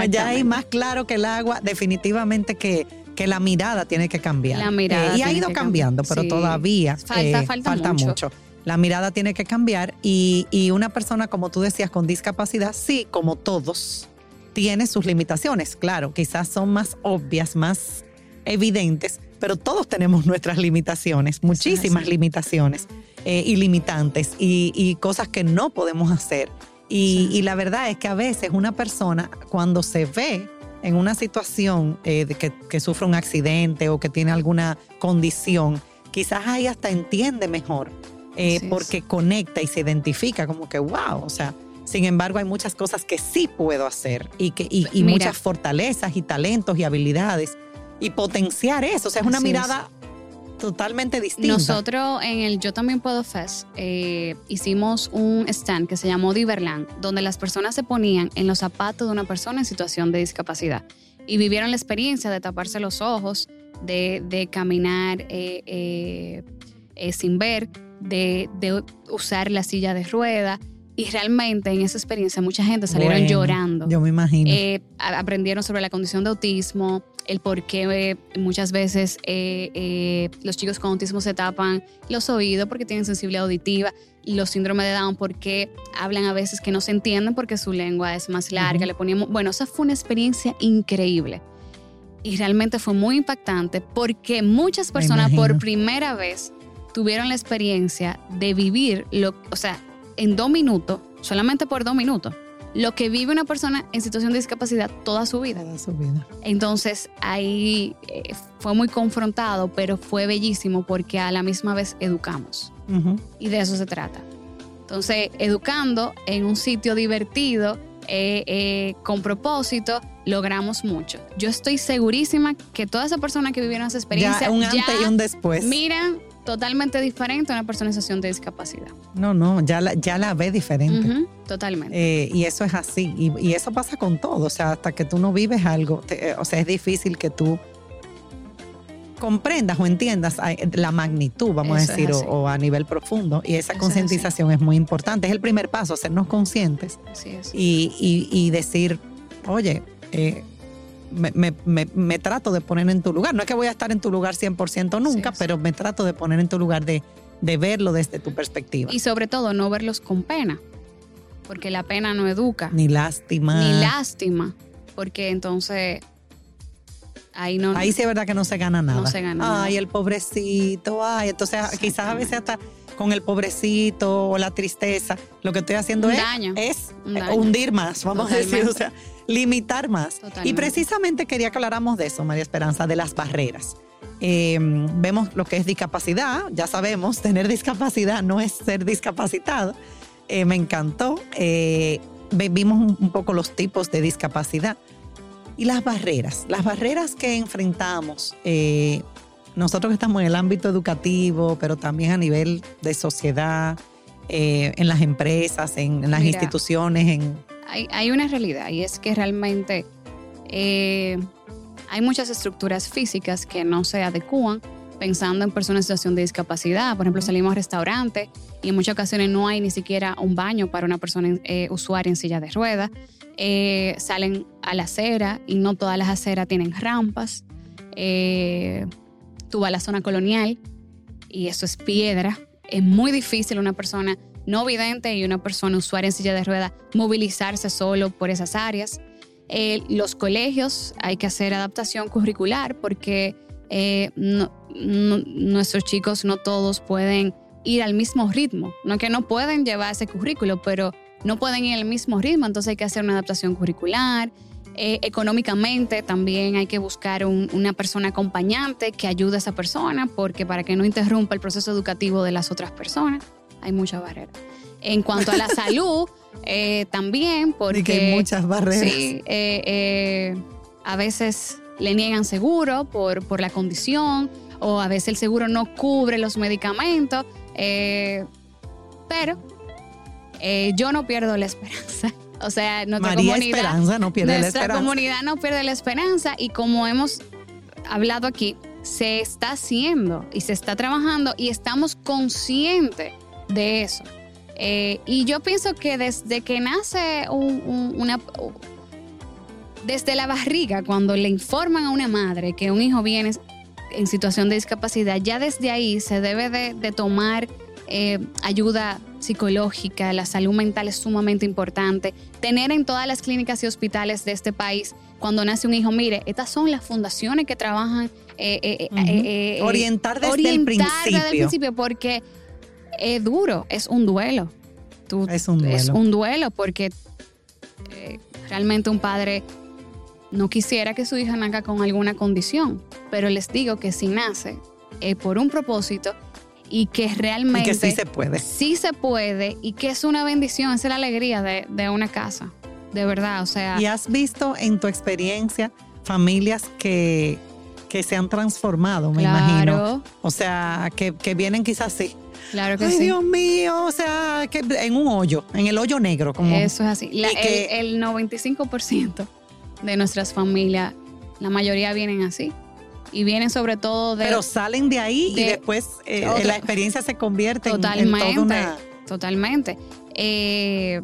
Speaker 2: Ya hay más claro que el agua, definitivamente que, que la mirada tiene que cambiar.
Speaker 3: La mirada
Speaker 2: Eh, y ha ido cambiando,
Speaker 3: cambiar,
Speaker 2: pero
Speaker 3: sí.
Speaker 2: todavía
Speaker 3: Falta-
Speaker 2: eh,
Speaker 3: falta mucho.
Speaker 2: La mirada tiene que cambiar y, y una persona, como tú decías, con discapacidad, sí, como todos, tiene sus limitaciones. Claro, quizás son más obvias, más evidentes, pero todos tenemos nuestras limitaciones, muchísimas limitaciones eh, y limitantes y, y cosas que no podemos hacer. Y la verdad es que a veces una persona cuando se ve en una situación eh, de que, que sufre un accidente o que tiene alguna condición, quizás ahí hasta entiende mejor eh, porque conecta y se identifica como que, wow, o sea, sin embargo hay muchas cosas que sí puedo hacer y, que, y, y muchas fortalezas y talentos y habilidades y potenciar eso, o sea, es una
Speaker 3: Así
Speaker 2: mirada totalmente distinta.
Speaker 3: Nosotros en el Yo También Puedo Fest eh, hicimos un stand que se llamó Diverland, donde las personas se ponían en los zapatos de una persona en situación de discapacidad y vivieron la experiencia de taparse los ojos, de, de caminar eh, eh, eh, sin ver, de, de usar la silla de rueda. Y realmente en esa experiencia mucha gente salieron
Speaker 2: Bueno,
Speaker 3: llorando.
Speaker 2: Yo me imagino.
Speaker 3: Eh, aprendieron sobre la condición de autismo, el por qué eh, muchas veces eh, eh, los chicos con autismo se tapan los oídos porque tienen sensibilidad auditiva, los síndromes de Down porque hablan a veces que no se entienden porque su lengua es más larga. Le poníamos, bueno, esa fue una experiencia increíble. Y realmente fue muy impactante porque muchas personas por primera vez tuvieron la experiencia de vivir, lo, o sea, en dos minutos, solamente por dos minutos, lo que vive una persona en situación de discapacidad toda su vida.
Speaker 2: Toda su vida.
Speaker 3: Entonces ahí eh, fue muy confrontado, pero fue bellísimo porque a la misma vez educamos. Y de eso se trata. Entonces, educando en un sitio divertido, eh, eh, con propósito, logramos mucho. Yo estoy segurísima que toda esa persona que vivieron esa experiencia
Speaker 2: Ya un antes
Speaker 3: ya
Speaker 2: y un después.
Speaker 3: miran totalmente diferente a una persona en situación de discapacidad.
Speaker 2: No, no, ya la, ya la ve diferente.
Speaker 3: Totalmente.
Speaker 2: Eh, y eso es así. Y, y eso pasa con todo. O sea, hasta que tú no vives algo, te- eh, o sea, es difícil que tú comprendas o entiendas la magnitud, vamos
Speaker 3: Eso
Speaker 2: a decir, o, a nivel profundo. Y esa
Speaker 3: Eso es
Speaker 2: concientización es, muy importante. Es el primer paso, hacernos conscientes
Speaker 3: Así es.
Speaker 2: y, y- y decir, oye, eh, me, me- me- me trato de poner en tu lugar. No es que voy a estar en tu lugar 100% nunca, pero me trato de poner en tu lugar de, de verlo desde tu perspectiva.
Speaker 3: Y sobre todo, no verlos con pena, porque la pena no educa,
Speaker 2: Ni lástima.
Speaker 3: ni lástima, porque entonces ahí no...
Speaker 2: Ahí sí es verdad que no se gana nada.
Speaker 3: se gana
Speaker 2: Ay,
Speaker 3: nada.
Speaker 2: el pobrecito, ay. Entonces, quizás a veces hasta con el pobrecito o la tristeza, lo que estoy haciendo es, hundir más, vamos a decir, o sea, limitar más. Y precisamente quería que habláramos de eso, María Esperanza, de las barreras. Eh, vemos lo que es discapacidad, ya sabemos, tener discapacidad no es ser discapacitado. Eh, me encantó. Eh, vimos un, poco los tipos de discapacidad. Y las barreras, las barreras que enfrentamos, nosotros que estamos en el ámbito educativo, pero también a nivel de sociedad, eh, en las empresas, en, en las
Speaker 3: Mira.
Speaker 2: instituciones, en,
Speaker 3: hay, hay una realidad y es que realmente eh, hay muchas estructuras físicas que no se adecúan pensando en personas en situación de discapacidad. Por ejemplo, salimos a restaurantes y en muchas ocasiones no hay ni siquiera un baño para una persona eh, usuaria en silla de ruedas. Eh, salen a la acera y no todas las aceras tienen rampas. Eh, tú vas a la zona colonial y eso es piedra. Es muy difícil una persona no vidente y una persona usuaria en silla de ruedas movilizarse solo por esas áreas. Eh, los colegios hay que hacer adaptación curricular porque eh, nuestros chicos no todos pueden ir al mismo ritmo. No que no pueden llevar ese currículo, pero no pueden ir al mismo ritmo, entonces hay que hacer una adaptación curricular. Eh, económicamente también hay que buscar un- una persona acompañante que ayude a esa persona, porque para que no interrumpa el proceso educativo de las otras personas, hay muchas barreras. En cuanto a la [LAUGHS] salud, eh, también, porque...
Speaker 2: Y que hay muchas barreras.
Speaker 3: Sí, eh, a veces le niegan seguro por, por la condición o a veces el seguro no cubre los medicamentos, pero yo no pierdo la esperanza. O sea, nuestra
Speaker 2: María
Speaker 3: comunidad,
Speaker 2: Esperanza no pierde la
Speaker 3: nuestra
Speaker 2: esperanza.
Speaker 3: comunidad no pierde la esperanza y como hemos hablado aquí, se está haciendo y se está trabajando y estamos conscientes de eso. Eh, y yo pienso que desde que nace un- un- una... Desde la barriga, cuando le informan a una madre que un hijo viene en situación de discapacidad, ya desde ahí se debe de, de tomar eh, ayuda psicológica, la salud mental es sumamente importante. Tener en todas las clínicas y hospitales de este país, cuando nace un hijo, mire, estas son las fundaciones que trabajan. eh, eh, eh, eh,
Speaker 2: Orientar desde el
Speaker 3: orientar desde el
Speaker 2: principio.
Speaker 3: principio, porque es duro, es un duelo. Tú-
Speaker 2: Es un duelo.
Speaker 3: Es un duelo porque eh, realmente un padre no quisiera que su hija nazca con alguna condición, pero les digo que si nace es por un propósito y que
Speaker 2: Y
Speaker 3: realmente
Speaker 2: que sí se puede.
Speaker 3: sí se puede y que es una bendición, es la alegría de, de una casa, de verdad, o sea,
Speaker 2: ¿Y has visto en tu experiencia familias que, que se han transformado, me imagino?
Speaker 3: claro,
Speaker 2: O sea, que, que vienen quizás así.
Speaker 3: claro que
Speaker 2: Ay,
Speaker 3: sí.
Speaker 2: Dios mío, o sea, que en un hoyo, en el hoyo negro, como
Speaker 3: Eso es así. La-
Speaker 2: Y que-
Speaker 3: el, el 95% de nuestras familias, la mayoría vienen así. Y vienen sobre todo de...
Speaker 2: pero salen de ahí y
Speaker 3: de
Speaker 2: después eh, la experiencia se convierte en- en,
Speaker 3: Totalmente.
Speaker 2: toda una
Speaker 3: Totalmente. Eh,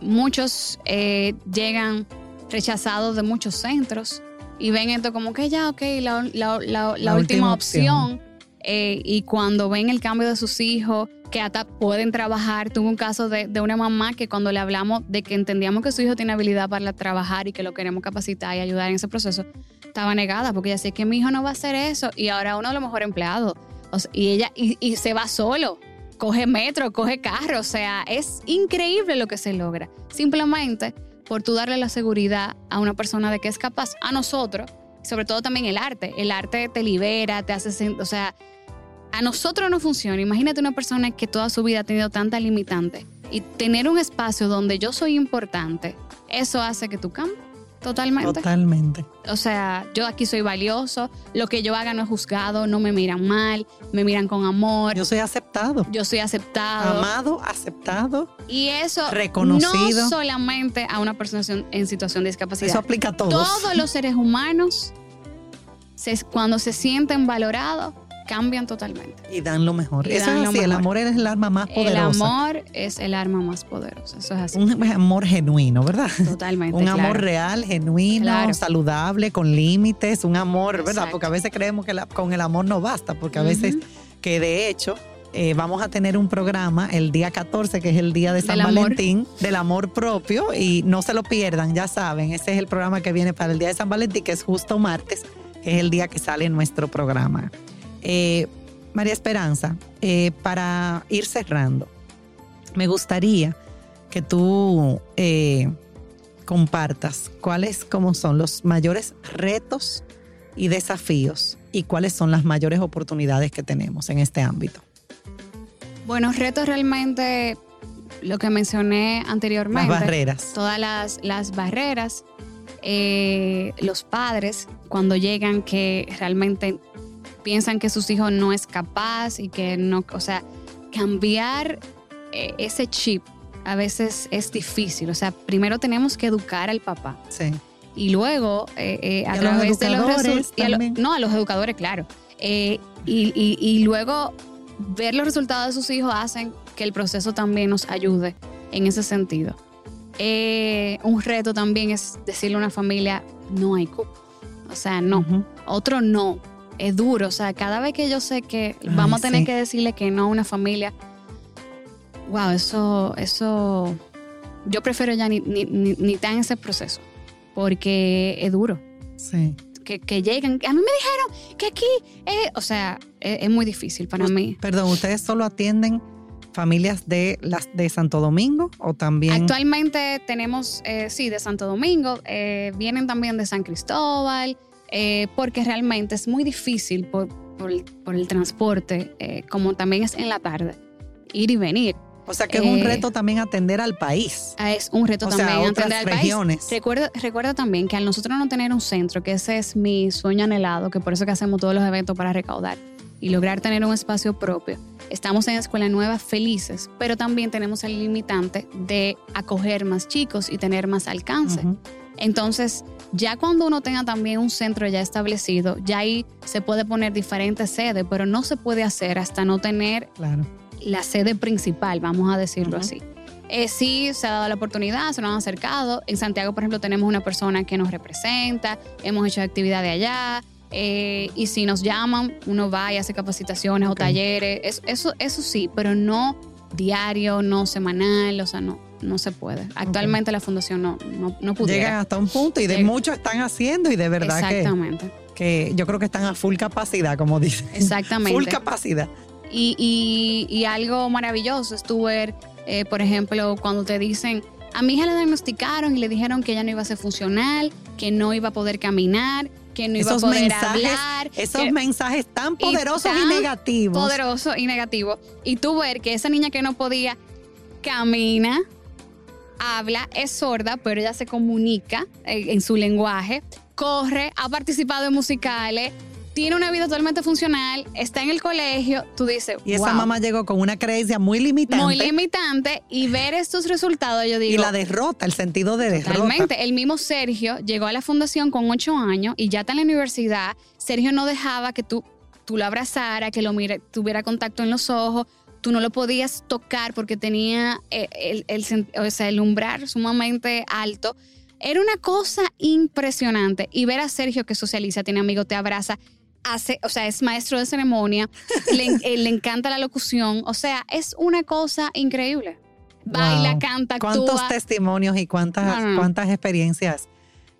Speaker 3: muchos eh, llegan rechazados de muchos centros y ven esto como que ya, ok, la, la- la- la
Speaker 2: La
Speaker 3: última,
Speaker 2: última
Speaker 3: opción. Eh, y cuando ven el cambio de sus hijos, que hasta pueden trabajar, tuve un caso de, de una mamá que cuando le hablamos de que entendíamos que su hijo tiene habilidad para trabajar y que lo queremos capacitar y ayudar en ese proceso, estaba negada porque ella decía que mi hijo no va a hacer eso y ahora uno de los mejores empleados. O sea, y ella y, se va solo, coge metro, coge carro, o sea, es increíble lo que se logra. Simplemente por tú darle la seguridad a una persona de que es capaz, a nosotros, sobre todo también el arte. El arte te libera, te hace, o sea, a nosotros no funciona. Imagínate una persona que toda su vida ha tenido tanta limitante y tener un espacio donde yo soy importante, eso hace que tú cambies totalmente.
Speaker 2: totalmente.
Speaker 3: O sea, yo aquí soy valioso, lo que yo haga no es juzgado, no me miran mal, me miran con amor,
Speaker 2: Yo soy aceptado,
Speaker 3: yo soy aceptado.
Speaker 2: amado, aceptado.
Speaker 3: Y eso
Speaker 2: Reconocido.
Speaker 3: no solamente a una persona en- situación de discapacidad.
Speaker 2: Eso aplica a todos.
Speaker 3: Todos los seres humanos, se- cuando se sienten valorados, cambian totalmente.
Speaker 2: Y dan lo mejor.
Speaker 3: Y
Speaker 2: Eso es así, el amor es el arma más
Speaker 3: El
Speaker 2: poderosa.
Speaker 3: amor es el arma más poderosa. Eso es así.
Speaker 2: Un amor genuino, ¿verdad?
Speaker 3: Totalmente.
Speaker 2: Un amor real, genuino,
Speaker 3: Claro.
Speaker 2: saludable, con límites, un amor, ¿verdad?
Speaker 3: Exacto.
Speaker 2: Porque a veces creemos que la- con el amor no basta, porque a veces, que de hecho, eh, vamos a tener un programa el día 14, que es el día de San
Speaker 3: Del amor.
Speaker 2: Valentín, del amor propio, y no se lo pierdan, ya saben, ese es el programa que viene para el día de San Valentín, que es justo martes, que es el día que sale nuestro programa. Eh, María Esperanza, eh, para ir cerrando, me gustaría que tú eh, compartas cuáles como son los mayores retos y desafíos y cuáles son las mayores oportunidades que tenemos en este ámbito.
Speaker 3: Bueno, retos realmente, lo que mencioné
Speaker 2: Las
Speaker 3: anteriormente.
Speaker 2: barreras.
Speaker 3: todas las, las barreras, eh, los padres cuando llegan que realmente piensan que sus hijos no es capaz y que no, o sea, cambiar eh, ese chip a veces es difícil. O sea, primero tenemos que educar al papá
Speaker 2: Sí.
Speaker 3: y luego eh, eh, a
Speaker 2: Y a los
Speaker 3: través de los resultados. No, a los educadores, claro. Eh, y, y- y luego ver los resultados de sus hijos hacen que el proceso también nos ayude en ese sentido. Un reto también es decirle a una familia, no hay cupo. O sea, no. Otro no. Es duro. O sea, cada vez que yo sé que
Speaker 2: Ay,
Speaker 3: vamos a tener
Speaker 2: sí.
Speaker 3: que decirle que no a una familia, wow, eso, eso, yo prefiero ya ni, ni, ni, ni estar en ese proceso. porque es duro.
Speaker 2: Sí.
Speaker 3: Que, que lleguen. A mí me dijeron que aquí, eh, o sea, es, es muy difícil para mí.
Speaker 2: Perdón, ¿ustedes solo atienden familias de las de Santo Domingo o también?
Speaker 3: Actualmente tenemos, eh, sí, de Santo Domingo, eh, vienen también de San Cristóbal, eh, porque realmente es muy difícil por, por el, por el transporte, eh, como también es en la tarde, ir y venir.
Speaker 2: o sea que es un
Speaker 3: eh,
Speaker 2: reto también atender al país.
Speaker 3: Ah, Es un reto
Speaker 2: O sea,
Speaker 3: también
Speaker 2: otras
Speaker 3: atender al
Speaker 2: regiones.
Speaker 3: país. Recuerda, recuerda también que al nosotros no tener un centro, que ese es mi sueño anhelado, que por eso que hacemos todos los eventos para recaudar y lograr tener un espacio propio. Estamos en Escuela Nueva felices, pero también tenemos el limitante de acoger más chicos y tener más alcance. Entonces, ya cuando uno tenga también un centro ya establecido, ya ahí se puede poner diferentes sedes, pero no se puede hacer hasta no tener
Speaker 2: Claro.
Speaker 3: la sede principal, vamos a decirlo así. Eh, sí, se ha dado la oportunidad, se nos han acercado. En Santiago, por ejemplo, tenemos una persona que nos representa, hemos hecho actividades allá. eh, y si nos llaman, uno va y hace capacitaciones o talleres. Es- Eso, eso sí, pero no diario, no semanal, o sea, no, no se puede. Actualmente la fundación no, no, no pudiera.
Speaker 2: Llegan hasta un punto y de
Speaker 3: Llega.
Speaker 2: muchos están haciendo y de verdad que,
Speaker 3: Exactamente,
Speaker 2: que yo creo que están a full capacidad, como dicen.
Speaker 3: exactamente.
Speaker 2: Full capacidad.
Speaker 3: Y, y- y algo maravilloso es tú ver, eh, por ejemplo, cuando te dicen, a mi hija le diagnosticaron y le dijeron que ella no iba a ser funcional, que no iba a poder caminar, que no iba
Speaker 2: Esos
Speaker 3: a poder
Speaker 2: mensajes,
Speaker 3: hablar.
Speaker 2: esos
Speaker 3: que-
Speaker 2: mensajes tan poderosos y,
Speaker 3: tan
Speaker 2: negativos.
Speaker 3: poderoso y negativo. Y tú ver que esa niña que no podía camina, habla, es sorda, pero ella se comunica eh, en su lenguaje, corre, ha participado en musicales, tiene una vida totalmente funcional, está en el colegio, tú dices,
Speaker 2: Y esa
Speaker 3: "Wow".
Speaker 2: mamá llegó con una creencia muy limitante.
Speaker 3: muy limitante y ver estos resultados, yo digo.
Speaker 2: y la derrota, el sentido de derrota.
Speaker 3: Totalmente. El mismo Sergio llegó a la fundación con ocho años y ya está en la universidad. Sergio no dejaba que tú, tú lo abrazara, que lo mire, tuviera contacto en los ojos. Tú no lo podías tocar porque tenía eh, el, el sen- o sea, el umbral sumamente alto. Era una cosa impresionante. Y ver a Sergio que socializa, tiene amigos, te abraza, hace, o sea, es maestro de ceremonia, le, eh, le encanta la locución. O sea, es una cosa increíble. Baila,
Speaker 2: Wow.
Speaker 3: canta,
Speaker 2: ¿Cuántos
Speaker 3: actúa.
Speaker 2: testimonios y cuántas,
Speaker 3: No, no, no.
Speaker 2: cuántas experiencias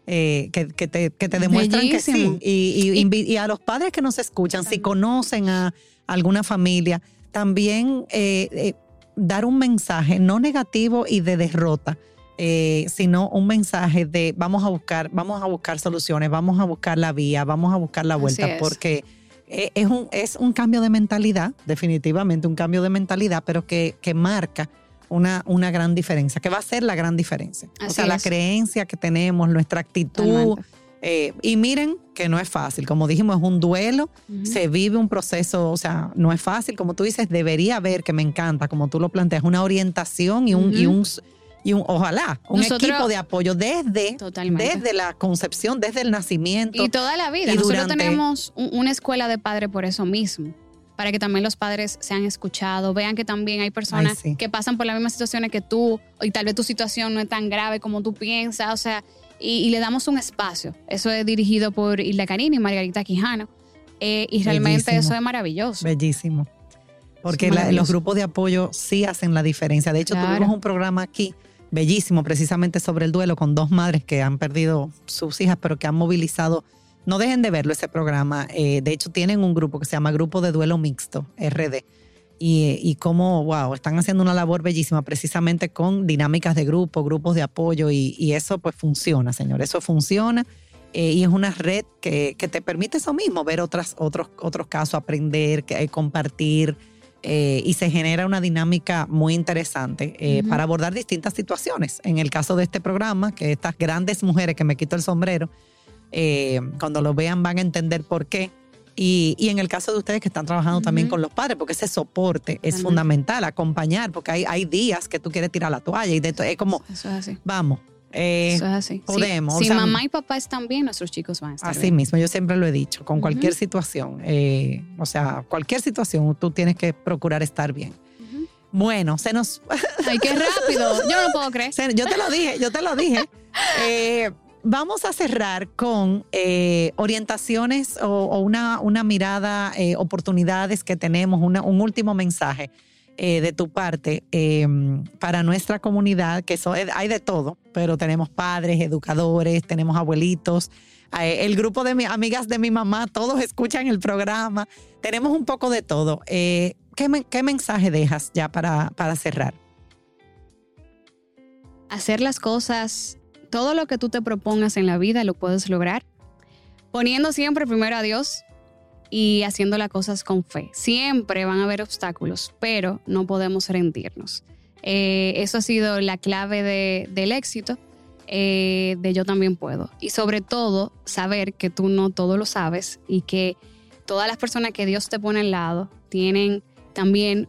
Speaker 2: eh, que, que te, que te demuestran que sí?
Speaker 3: Bellísimo.
Speaker 2: Y, y-
Speaker 3: Y-
Speaker 2: y a los padres que nos escuchan, si conocen a alguna familia, también eh, eh, dar un mensaje no negativo y de derrota, eh, sino un mensaje de vamos a buscar, vamos a buscar soluciones, vamos a buscar la vía, vamos a buscar la vuelta, porque eh, es un, es un cambio de mentalidad, definitivamente un cambio de mentalidad, pero que, que marca una, una gran diferencia, que va a ser la gran diferencia. o sea, la
Speaker 3: es.
Speaker 2: creencia que tenemos, nuestra actitud.
Speaker 3: Totalmente.
Speaker 2: Eh, y miren que no es fácil, como dijimos, es un duelo, se vive un proceso, o sea, no es fácil, como tú dices, debería haber, que me encanta, como tú lo planteas, una orientación y un, y un, y un ojalá, un
Speaker 3: Nosotros-
Speaker 2: equipo de apoyo desde,
Speaker 3: Totalmente.
Speaker 2: desde la concepción, desde el nacimiento.
Speaker 3: Y toda la vida.
Speaker 2: Y
Speaker 3: Nosotros
Speaker 2: durante-
Speaker 3: tenemos un- una escuela de padres por eso mismo. Para que también los padres sean escuchados, vean que también hay personas
Speaker 2: Ay, sí.
Speaker 3: que pasan por las mismas situaciones que tú, y tal vez tu situación no es tan grave como tú piensas, o sea, y, y le damos un espacio. Eso es dirigido por Hilda Canini y Margarita Quijano. Eh, y realmente
Speaker 2: Bellísimo.
Speaker 3: eso es maravilloso.
Speaker 2: Bellísimo. Porque la- los grupos de apoyo sí hacen la diferencia. De hecho,
Speaker 3: Claro.
Speaker 2: tuvimos un programa aquí bellísimo precisamente sobre el duelo con dos madres que han perdido sus hijas, pero que han movilizado. No dejen de verlo ese programa. Eh, de hecho, tienen un grupo que se llama Grupo de Duelo Mixto, RD. Y, y cómo, wow, están haciendo una labor bellísima precisamente con dinámicas de grupo, grupos de apoyo y, y eso pues funciona, señor. Eso funciona. Eh, y es una red que, que te permite eso mismo, ver otras, otros, otros casos, aprender, que- eh, compartir, eh, y se genera una dinámica muy interesante eh, para abordar distintas situaciones. En el caso de este programa, que estas grandes mujeres que me quito el sombrero, eh, cuando lo vean van a entender por qué. Y, y en el caso de ustedes que están trabajando también con los padres, porque ese soporte es fundamental, acompañar, porque hay, hay días que tú quieres tirar la toalla y de es como,
Speaker 3: Eso es así.
Speaker 2: vamos, eh,
Speaker 3: Eso es así. Sí,
Speaker 2: podemos, o
Speaker 3: Si,
Speaker 2: sea,
Speaker 3: mamá y papá están bien, nuestros chicos van a estar
Speaker 2: Así
Speaker 3: bien.
Speaker 2: mismo, yo siempre lo he dicho, con cualquier situación, eh, o sea, cualquier situación, tú tienes que procurar estar bien. Bueno, se nos,
Speaker 3: Ay, qué rápido. Yo no puedo creer. [LAUGHS]
Speaker 2: se- yo te lo dije, yo te lo dije. [LAUGHS] Eh, vamos a cerrar con eh, orientaciones o, una, una mirada, eh, oportunidades que tenemos, un último mensaje. eh, de tu parte eh, para nuestra comunidad, que hay de todo, pero tenemos padres, educadores, tenemos abuelitos, el grupo de mi, amigas de mi mamá, todos escuchan el programa, tenemos un poco de todo. ¿qué, qué mensaje dejas ya para, para cerrar?
Speaker 3: hacer las cosas, todo lo que tú te propongas en la vida lo puedes lograr, poniendo siempre primero a Dios y haciendo las cosas con fe. Siempre van a haber obstáculos, pero no podemos rendirnos. Eh, eso ha sido la clave de- del éxito, eh, de yo también puedo. Y sobre todo, saber que tú no todo lo sabes y que todas las personas que Dios te pone al lado tienen también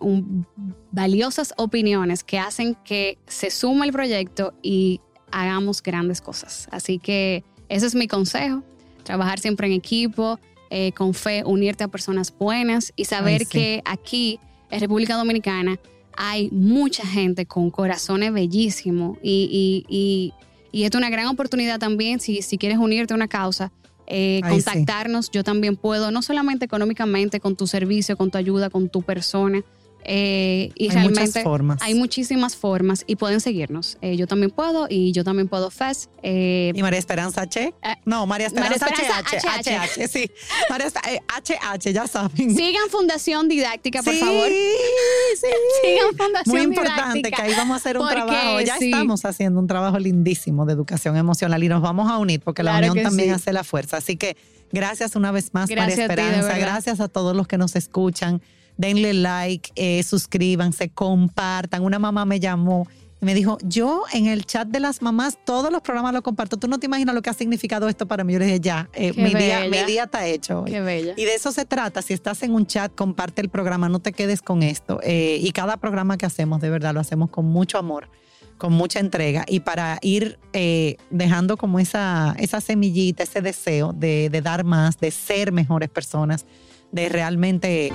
Speaker 3: valiosas opiniones que hacen que se suma el proyecto y hagamos grandes cosas. Así que ese es mi consejo, trabajar siempre en equipo, eh, con fe, unirte a personas buenas y saber
Speaker 2: Ay, sí.
Speaker 3: que aquí en República Dominicana hay mucha gente con corazones bellísimos y, y, y, y es una gran oportunidad también si, si quieres unirte a una causa. eh,
Speaker 2: Ay, sí.
Speaker 3: contactarnos, yo también puedo, no solamente económicamente, con tu servicio, con tu ayuda, con tu persona. Eh, y
Speaker 2: hay
Speaker 3: realmente
Speaker 2: muchas formas.
Speaker 3: hay muchísimas formas y pueden seguirnos. Eh, yo también puedo y yo también puedo FES. Eh,
Speaker 2: ¿Y María Esperanza H?
Speaker 3: Eh,
Speaker 2: No, María Esperanza,
Speaker 3: María Esperanza
Speaker 2: HH, sí. María eh, HH, ya saben.
Speaker 3: sigan Fundación Didáctica, por
Speaker 2: Sí,
Speaker 3: favor.
Speaker 2: sí. [LAUGHS]
Speaker 3: Sigan Fundación
Speaker 2: Muy importante
Speaker 3: Didáctica.
Speaker 2: que ahí vamos a hacer un
Speaker 3: Porque
Speaker 2: trabajo. Ya
Speaker 3: sí.
Speaker 2: estamos haciendo un trabajo lindísimo de educación emocional y nos vamos a unir porque la unión también
Speaker 3: sí.
Speaker 2: hace la fuerza. Así que gracias una vez más,
Speaker 3: Gracias
Speaker 2: María
Speaker 3: a ti, de
Speaker 2: Esperanza. gracias a todos los que nos escuchan. Denle like, eh, suscríbanse, compartan. Una mamá me llamó y me dijo, yo en el chat de las mamás todos los programas los comparto. Tú no te imaginas lo que ha significado esto para mí. Yo le dije, ya, eh, mi, día, mi día está hecho. hoy".
Speaker 3: Qué bella.
Speaker 2: Y de eso se trata. Si estás en un chat, comparte el programa, no te quedes con esto. Eh, y cada programa que hacemos, de verdad, lo hacemos con mucho amor, con mucha entrega. Y para ir eh, dejando como esa, esa semillita, ese deseo de, de dar más, de ser mejores personas, de realmente